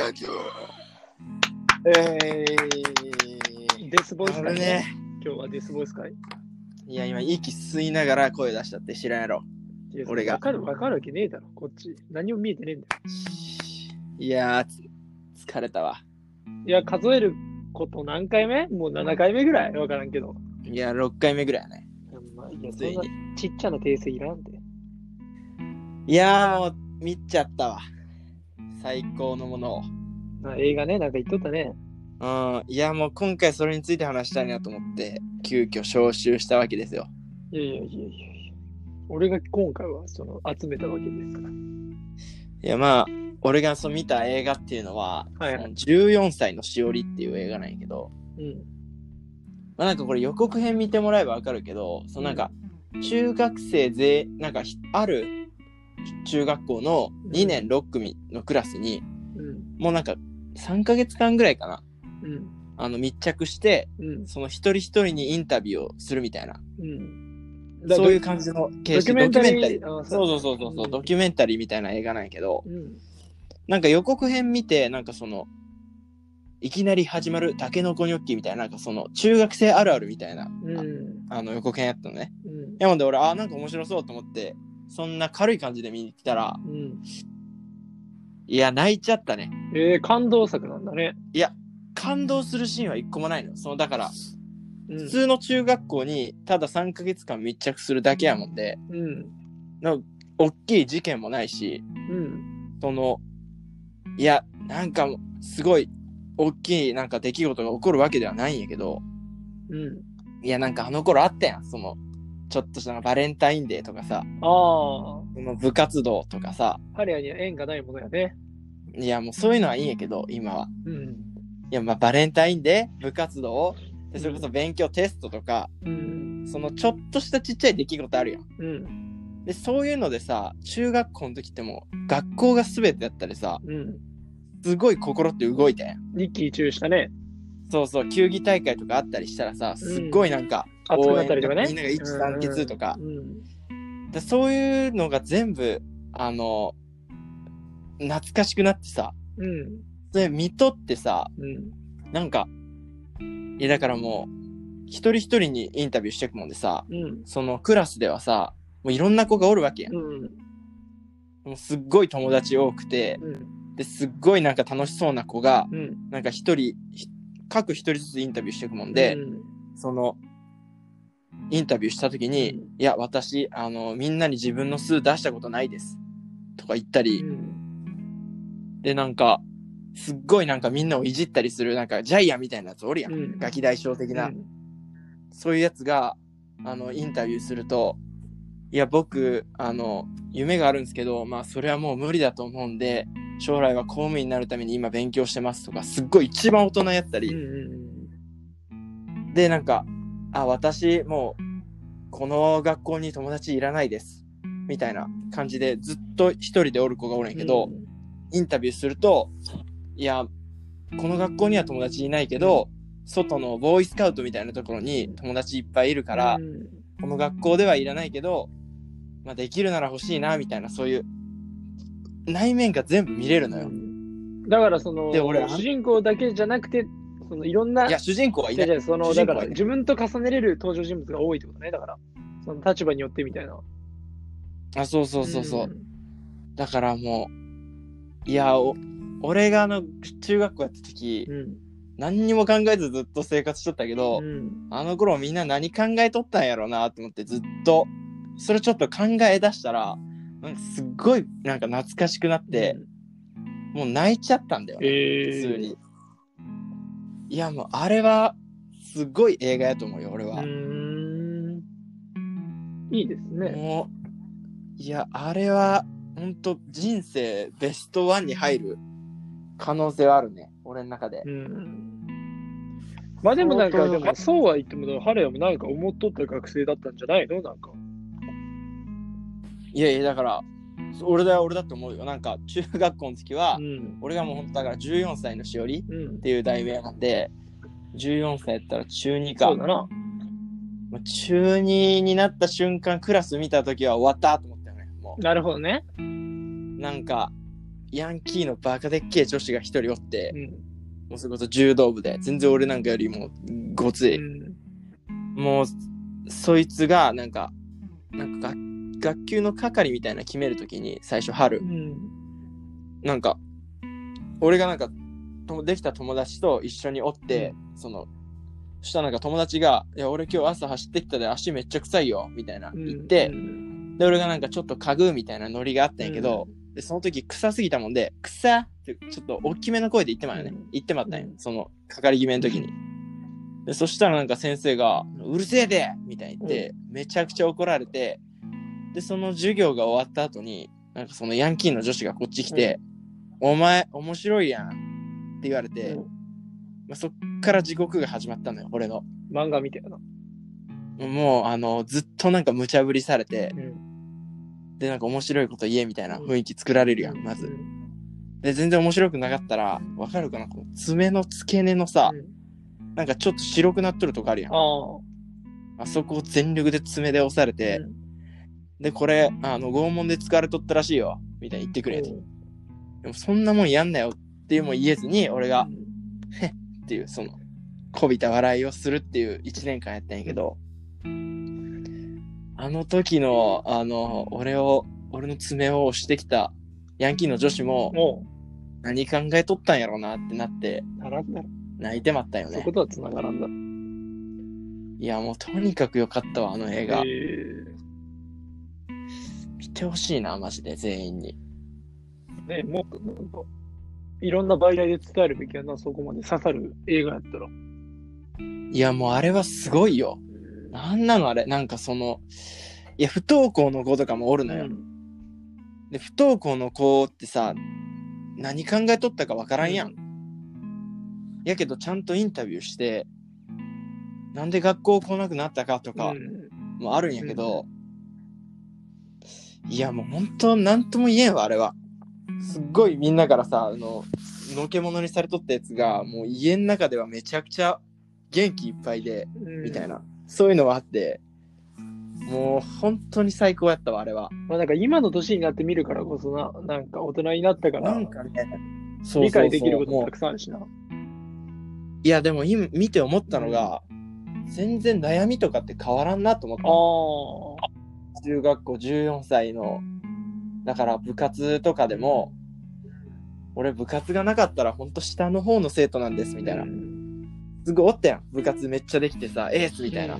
誕生えデスボイス会ね。今日はデスボイス会？いや、今、息吸いながら声出したって知らんやろ。俺がわかるわかるわけねえだろ、こっち。何も見えてねえんだよ。いや疲れたわ。いや、数えること何回目？もう7回目ぐらい？わからんけど。いや、6回目ぐらいやね。まあ、いや、そんな。ちっちゃな訂正いらんで。いやー、もう、見ちゃったわ。最高のものを。まあ、映画ね、なんか言っとったね。うん、いや、もう今回それについて話したいなと思って、急遽招集したわけですよ。いやいやいやいや。俺が今回はその集めたわけですから。いや、まあ、俺がそう見た映画っていうのは、はいその14歳のしおりっていう映画なんやけど、うん。まあなんかこれ予告編見てもらえばわかるけど、そのなんか、中学生ぜ、なんかひある中学校の2年6組のクラスに、うん。もうなんか3ヶ月間ぐらいかな、うん。あの密着して、うん。その一人一人にインタビューをするみたいな、うん。そういう感じの形式ドキュメンタリーそうそうそうそうドキュメンタリーみたいな映画なんやけど、うん。なんか予告編見て、なんかその、いきなり始まるタケノコニョッキみたいな、なんかその中学生あるあるみたいな、うん。あの予告編やったのね。うん。いやほんで俺、あーなんか面白そうと思って、そんな軽い感じで見に来たら、うん。いや、泣いちゃったね。えー、感動作なんだね。感動するシーンは一個もないのよ。その、だから、うん普。通の中学校にただ3ヶ月間密着するだけやもんで、うん。なんか大きい事件もないし、うん。その、いや、なんかもう、すごい、大きいなんか出来事が起こるわけではないんやけど、うん。いや、なんかあの頃あったやん。その、ちょっとしたバレンタインデーとかさ、ああ。その部活動とかさ、ハリアには縁がないものやね。いや、もうそういうのはいいんやけど、今は。うん。いや、まあ、バレンタインデー、部活動、でそれこそ勉強テストとか、うん。そのちょっとしたちっちゃい出来事あるやん。うん。で、そういうのでさ、中学校の時ってもう、学校が全てやったりさ、うん。すごい心って動いたやん。一喜一憂したね。そうそう、球技大会とかあったりしたらさ、すっごいなんか、熱くなったりとかね。みんなが一致団結とか、うん。でそういうのが全部、あの、懐かしくなってさ、うん。それ見とってさ、うん。なんか、いやだからもう、一人一人にインタビューしていくもんでさ、うん。そのクラスではさ、もういろんな子がおるわけやん。うん。もうすっごい友達多くて、うん。で、すっごいなんか楽しそうな子が、うん。なんか一人、ひ各一人ずつインタビューしていくもんで、うんその、インタビューした時に、うんいや、私、あの、みんなに自分の数出したことないです。とか言ったり、うん。で、なんか、すっごいなんかみんなをいじったりする、なんかジャイアンみたいなやつおるやん。うんガキ大将的な、うんそういうやつが、あの、インタビューすると、いや、僕、あの、夢があるんですけど、まあ、それはもう無理だと思うんで、将来は公務員になるために今勉強してますとか、すっごい一番大人やったり、うん。で、なんか、あ、私、もう、この学校に友達いらないです。みたいな感じで、ずっと一人でおる子がおるんやけど、インタビューすると、いや、この学校には友達いないけど、外のボーイスカウトみたいなところに友達いっぱいいるから、うんこの学校ではいらないけど、まあ、できるなら欲しいな、みたいな、そういう、内面が全部見れるのよ。だからその主人公だけじゃなくてそのいろんないや、主人公はいない。じゃあそのだから自分と重ねれる登場人物が多いってことね。だからその立場によってみたいな。あ、そうそうそうそう。だからもう、いや、お俺があの、中学校やった時、うん。何にも考えずずっと生活しとったけど、うん。あの頃みんな何考えとったんやろうなと思ってずっと、それちょっと考え出したら、すっごいなんか懐かしくなって、もう泣いちゃったんだよね、え普通に。いやもうあれは、すごい映画やと思うよ、俺は。うーん。いいですね。もう、いや、あれは、ほんと人生ベストワンに入る可能性はあるね、俺の中で。うん。まあでもなんかでもそうは言ってもハレアもなんか思っとった学生だったんじゃないの？なんか。いやいや、だから、俺だよ、俺だと思うよ。なんか、中学校の時は、うん俺がもうほんとだから14歳のしおりうんっていう題名なんで、14歳やったら中2か。そうだなまあ中2になった瞬間、クラス見た時は終わったと思ったよね。もなるほどねう、なんか、ヤンキーのバカでっけえ女子が一人おって、うん。もうそれこそ柔道部で、全然俺なんかよりもごつい。うん。もう、そいつが、なんか、なんか学、学級の係みたいな決めるときに、最初春。う、ん。なんか、俺がなんか、とできた友達と一緒におって、その、そしたらなんか友達が、いや、俺今日朝走ってきたで足めっちゃ臭いよ、みたいな言って、うん、で、俺がなんかちょっと嗅ぐみたいなノリがあったんやけど、で、その時臭すぎたもんで、臭ってちょっと大きめの声で言ってまうよねうん。言ってまったんよ。う。ん。その、かかり決めの時に。で、そしたらなんか先生が、うるせえでみたいに言って、めちゃくちゃ怒られて、で、その授業が終わった後に、なんかそのヤンキーの女子がこっち来て、お前、面白いやんって言われて、うんまあ、そっから地獄が始まったのよ、俺の。漫画みたいな。もう、あの、ずっとなんか無茶ぶりされて、うん。で、なんか面白いこと言えみたいな雰囲気作られるやん、まずう。ん。で、全然面白くなかったら、わかるかなこの爪の付け根のさ、うんなんかちょっと白くなっとるとこあるやん。あそこを全力で爪で押されて、で、これ、あの、拷問で使われとったらしいよ、みたいに言ってくれと。でも、そんなもんやんなよっていうも言えずに、俺が、っていう、その、こびた笑いをするっていう一年間やったんやけど、あの時の、あの、俺を、俺の爪を押してきたヤンキーの女子も、も何考えとったんやろうなってなって。泣いてまったよねそういうこ。とは繋がらんだ。いや、もうとにかく良かったわ、あの映画。え見てほしいな、マジで、全員に。ーねもっとなんか、いろんな媒体で伝えるべきやな、そこまで刺さる映画やったら。いや、もうあれはすごいよ。なんなのあれ、なんかその、いや、不登校の子とかもおるのよ。で、不登校の子ってさ、何考えとったかわからんやん。やけど、ちゃんとインタビューして、なんで学校来なくなったかとかうんもあるんやけど、いや、もう本当、なんとも言えんわ、あれは。すっごいみんなからさ、あの、のけ者にされとったやつが、もう家の中ではめちゃくちゃ元気いっぱいで、うんみたいな、そういうのがあって、もう本当に最高やったわ、あれは。まあなんか今の年になって見るからこそな、なんか大人になったからなんかね、そうそうそう理解できることもたくさんあるしな。いや、でも今見て思ったのが、全然悩みとかって変わらんなと思った。あ中学校14歳の、だから部活とかでも、俺部活がなかったら本当下の方の生徒なんですみたいな。すごいおったやん。部活めっちゃできてさ、エースみたいな。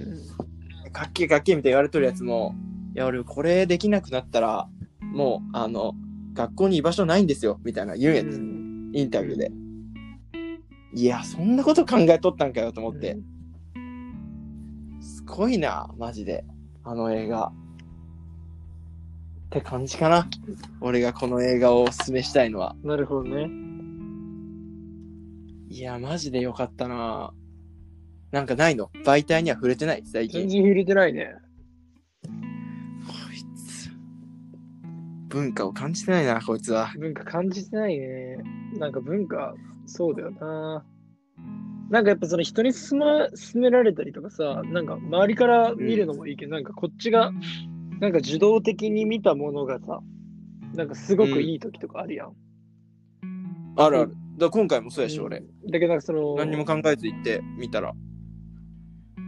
かっけえかっけえみたいに言われとるやつも、いや、俺これできなくなったら、もう、あの、学校に居場所ないんですよ、みたいな言うやつ。インタビューで。いや、そんなこと考えとったんかよと思って。すごいな、マジで。あの映画。って感じかな。俺がこの映画をおすすめしたいのは。なるほどね。いや、マジでよかったな。なんかないの？媒体には触れてない？最近。全然触れてないね。こいつ。文化を感じてないな、こいつは。文化感じてないね。なんか文化、そうだよな。なんかやっぱその人に勧められたりとかさ、なんか周りから見るのもいいけど、なんかこっちが、なんか受動的に見たものがさ、なんかすごくいい時とかあるやん。あるある。だ今回もそうやし、俺。だけどなんかその、何にも考えず行ってみたら。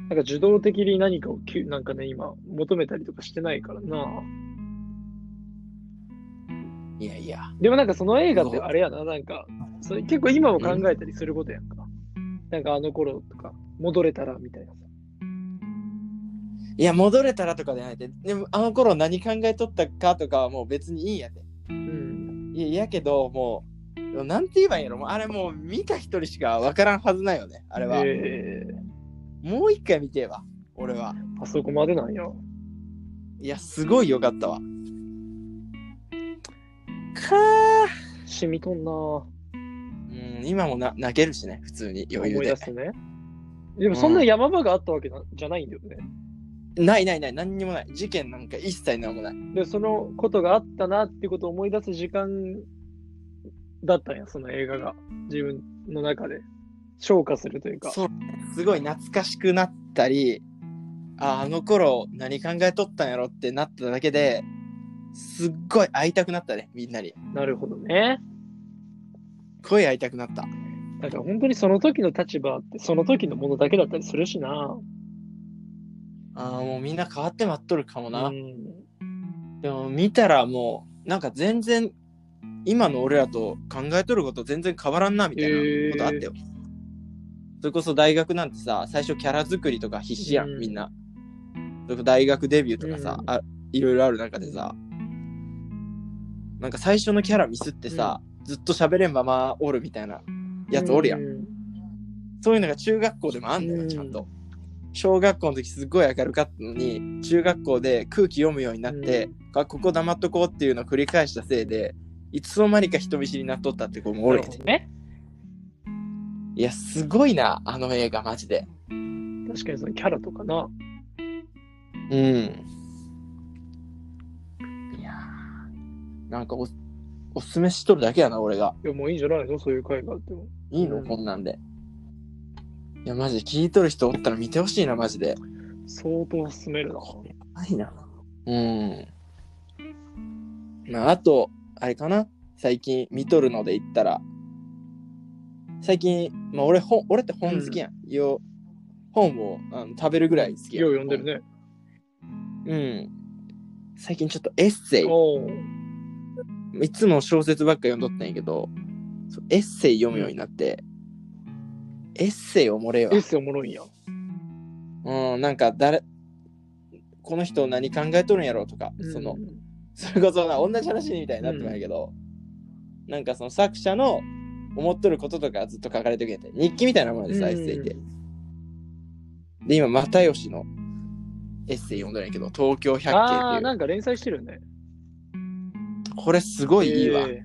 なんか受動的に何かをきゅなんかね、今求めたりとかしてないからな。いやいや。でもなんかその映画ってあれやな、なんか、それ結構今も考えたりすることやんか。なんかあの頃とか、戻れたらみたいなさ。いや、戻れたらとかじゃないで。でも、あの頃何考えとったかとかはもう別にいいんやで。うん。いや、いやけど、もう、なんて言えばいいんやろ。もうあれもう見た一人しか分からんはずないよね。あれは。えもう一回見てえわ。俺は。ー、あそこまでなんや。いや、すごい良かったわ。かー。染みとんなうん、今もな泣けるしね、普通に余裕で。思い出すね。でもそんな山場があったわけなじゃないんだよね。ないないない、何にもない。事件なんか一切何もない。で、そのことがあったなってことを思い出す時間だったんや、その映画が。自分の中で。消化するというか。そう、すごい懐かしくなったり、ああの頃何考えとったんやろってなっただけで、すっごい会いたくなったね、みんなに。なるほどね。ごい会いたくなった。だから本当にその時の立場ってその時のものだけだったりするしな。ああ、もうみんな変わって待っとるかもな。うんでも見たらもう、なんか全然、今の俺らと考えとること全然変わらんな、みたいなことあったよ。それこそ大学なんてさ、最初キャラ作りとか必死やん、うんみんな。大学デビューとかさ、うんあいろいろある中でさ、なんか最初のキャラミスってさ、ずっと喋れんままおるみたいなやつおるやん。うそういうのが中学校でもあんのよ、うんちゃんと。小学校の時すっごい明るかったのに、中学校で空気読むようになって、あここ黙っとこうっていうのを繰り返したせいで、いつの間にか人見知りになっとったって子もおなるね。いや、すごいな、あの映画、マジで。確かにそのキャラとかな。うん。いやーなんかお、おすすめしとるだけやな、俺が。いや、もういいんじゃないの？そういう回があっても。いいの、うんこんなんで。いや、マジで聞いとる人おったら見てほしいな、マジで。相当進めるな。ないな。うん。まあ、あと、あれかな最近見とるので言ったら、最近、まあ俺本、俺って本好きやん。よ本をあの食べるぐらい好きやん。よう読んでるね。うん。最近ちょっとエッセイ、いつも小説ばっか読んどったんやけど、エッセイ読むようになって、エッセイおもれえわエッ。セイおもろいんや。うん、なんか誰、この人何考えとるんやろうとか、そのう、んそれこそな、同じ話みたいになってもやけど、なんかその作者の思っとることとかずっと書かれてくれて、日記みたいなものでさ、エッセイって。で、今、又吉のエッセイ読んだんやけど、東京百景ああ、っていう。なんか連載してるよね。これすごいいいわ。え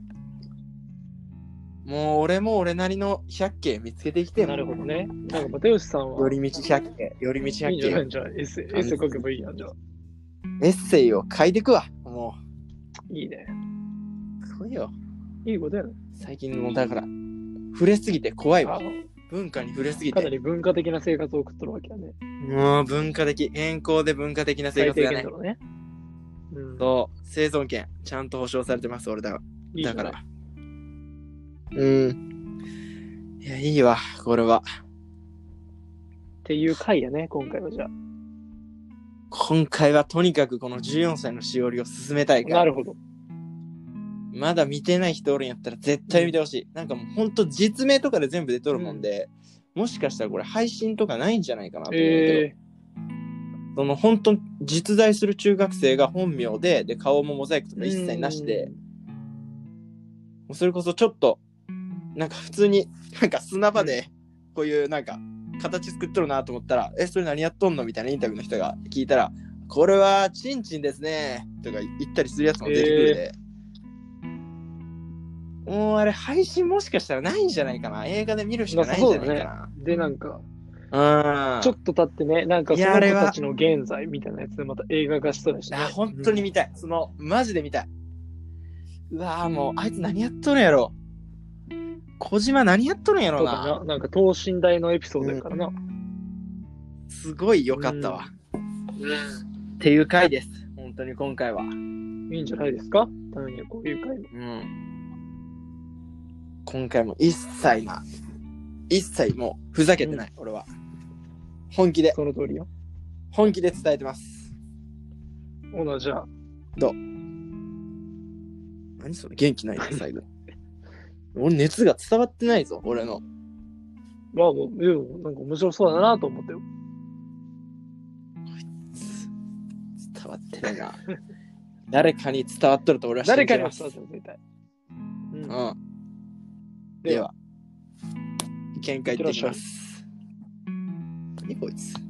もう俺も俺なりの百景見つけてきてなるほどね。なんか、又吉さんは、寄り道百景、寄り道いい百景んじゃない。じゃあ、エッセイ、エッセイ書けばいいやん、じゃあ。エッセイを書いてくわ。もいいね。う、すごいよ。いいことやね。最近もうだから、触れすぎて怖いわあ。文化に触れすぎて。かなり文化的な生活を送っとるわけやね。もう文化的、健康で文化的な生活だね。そう、生存権、ちゃんと保障されてます、俺だだから。うん。いや、いいわ、これは。っていう回やね、今回はじゃあ。今回はとにかくこの14歳のしおりを進めたいから。なるほど。まだ見てない人おるんやったら絶対見てほしい。なんかもうほんと実名とかで全部出とるもんで、もしかしたらこれ配信とかないんじゃないかなと思うけど、えその本当実在する中学生が本名で、で、顔もモザイクとー。か一切なしで、、それこそちょっと、なんか普通に、なんか砂場で、こういうなんか、形作っとるなと思ったら、え、それ何やっとんの？みたいなインタビューの人が聞いたら、これはチンチンですね、とか言ったりするやつも出てくるで。もうあれ配信もしかしたらないんじゃないかな。映画で見るしかないんじゃないかで、なんか、な。うん。ちょっと経ってね、なんかそのたちの現在みたいなやつでまた映画化したらしねいや、。本当に見たい。その、マジで見たい。うわぁ、もう、あいつ何やっとるんやろ。小島何やっとるんやろな。特にな、なんか等身大のエピソードやからな。すごい良かったわ。っていう回です。本当に今回は。いいんじゃないですか？たまにはこういう回も。うん。今回も一切な、一切もうふざけてない、俺は。本気で、その通りよ。本気で伝えてます。ほな、じゃあ、何それ？元気ないね、最後。俺熱が伝わってないぞ、俺の。まあもう、でもなんか面白そうだなと思ったよ。伝わってないな。誰かに伝わっとると俺は信誰かに。伝わってる絶対。うん。うん。では見解ってます。何こいつ。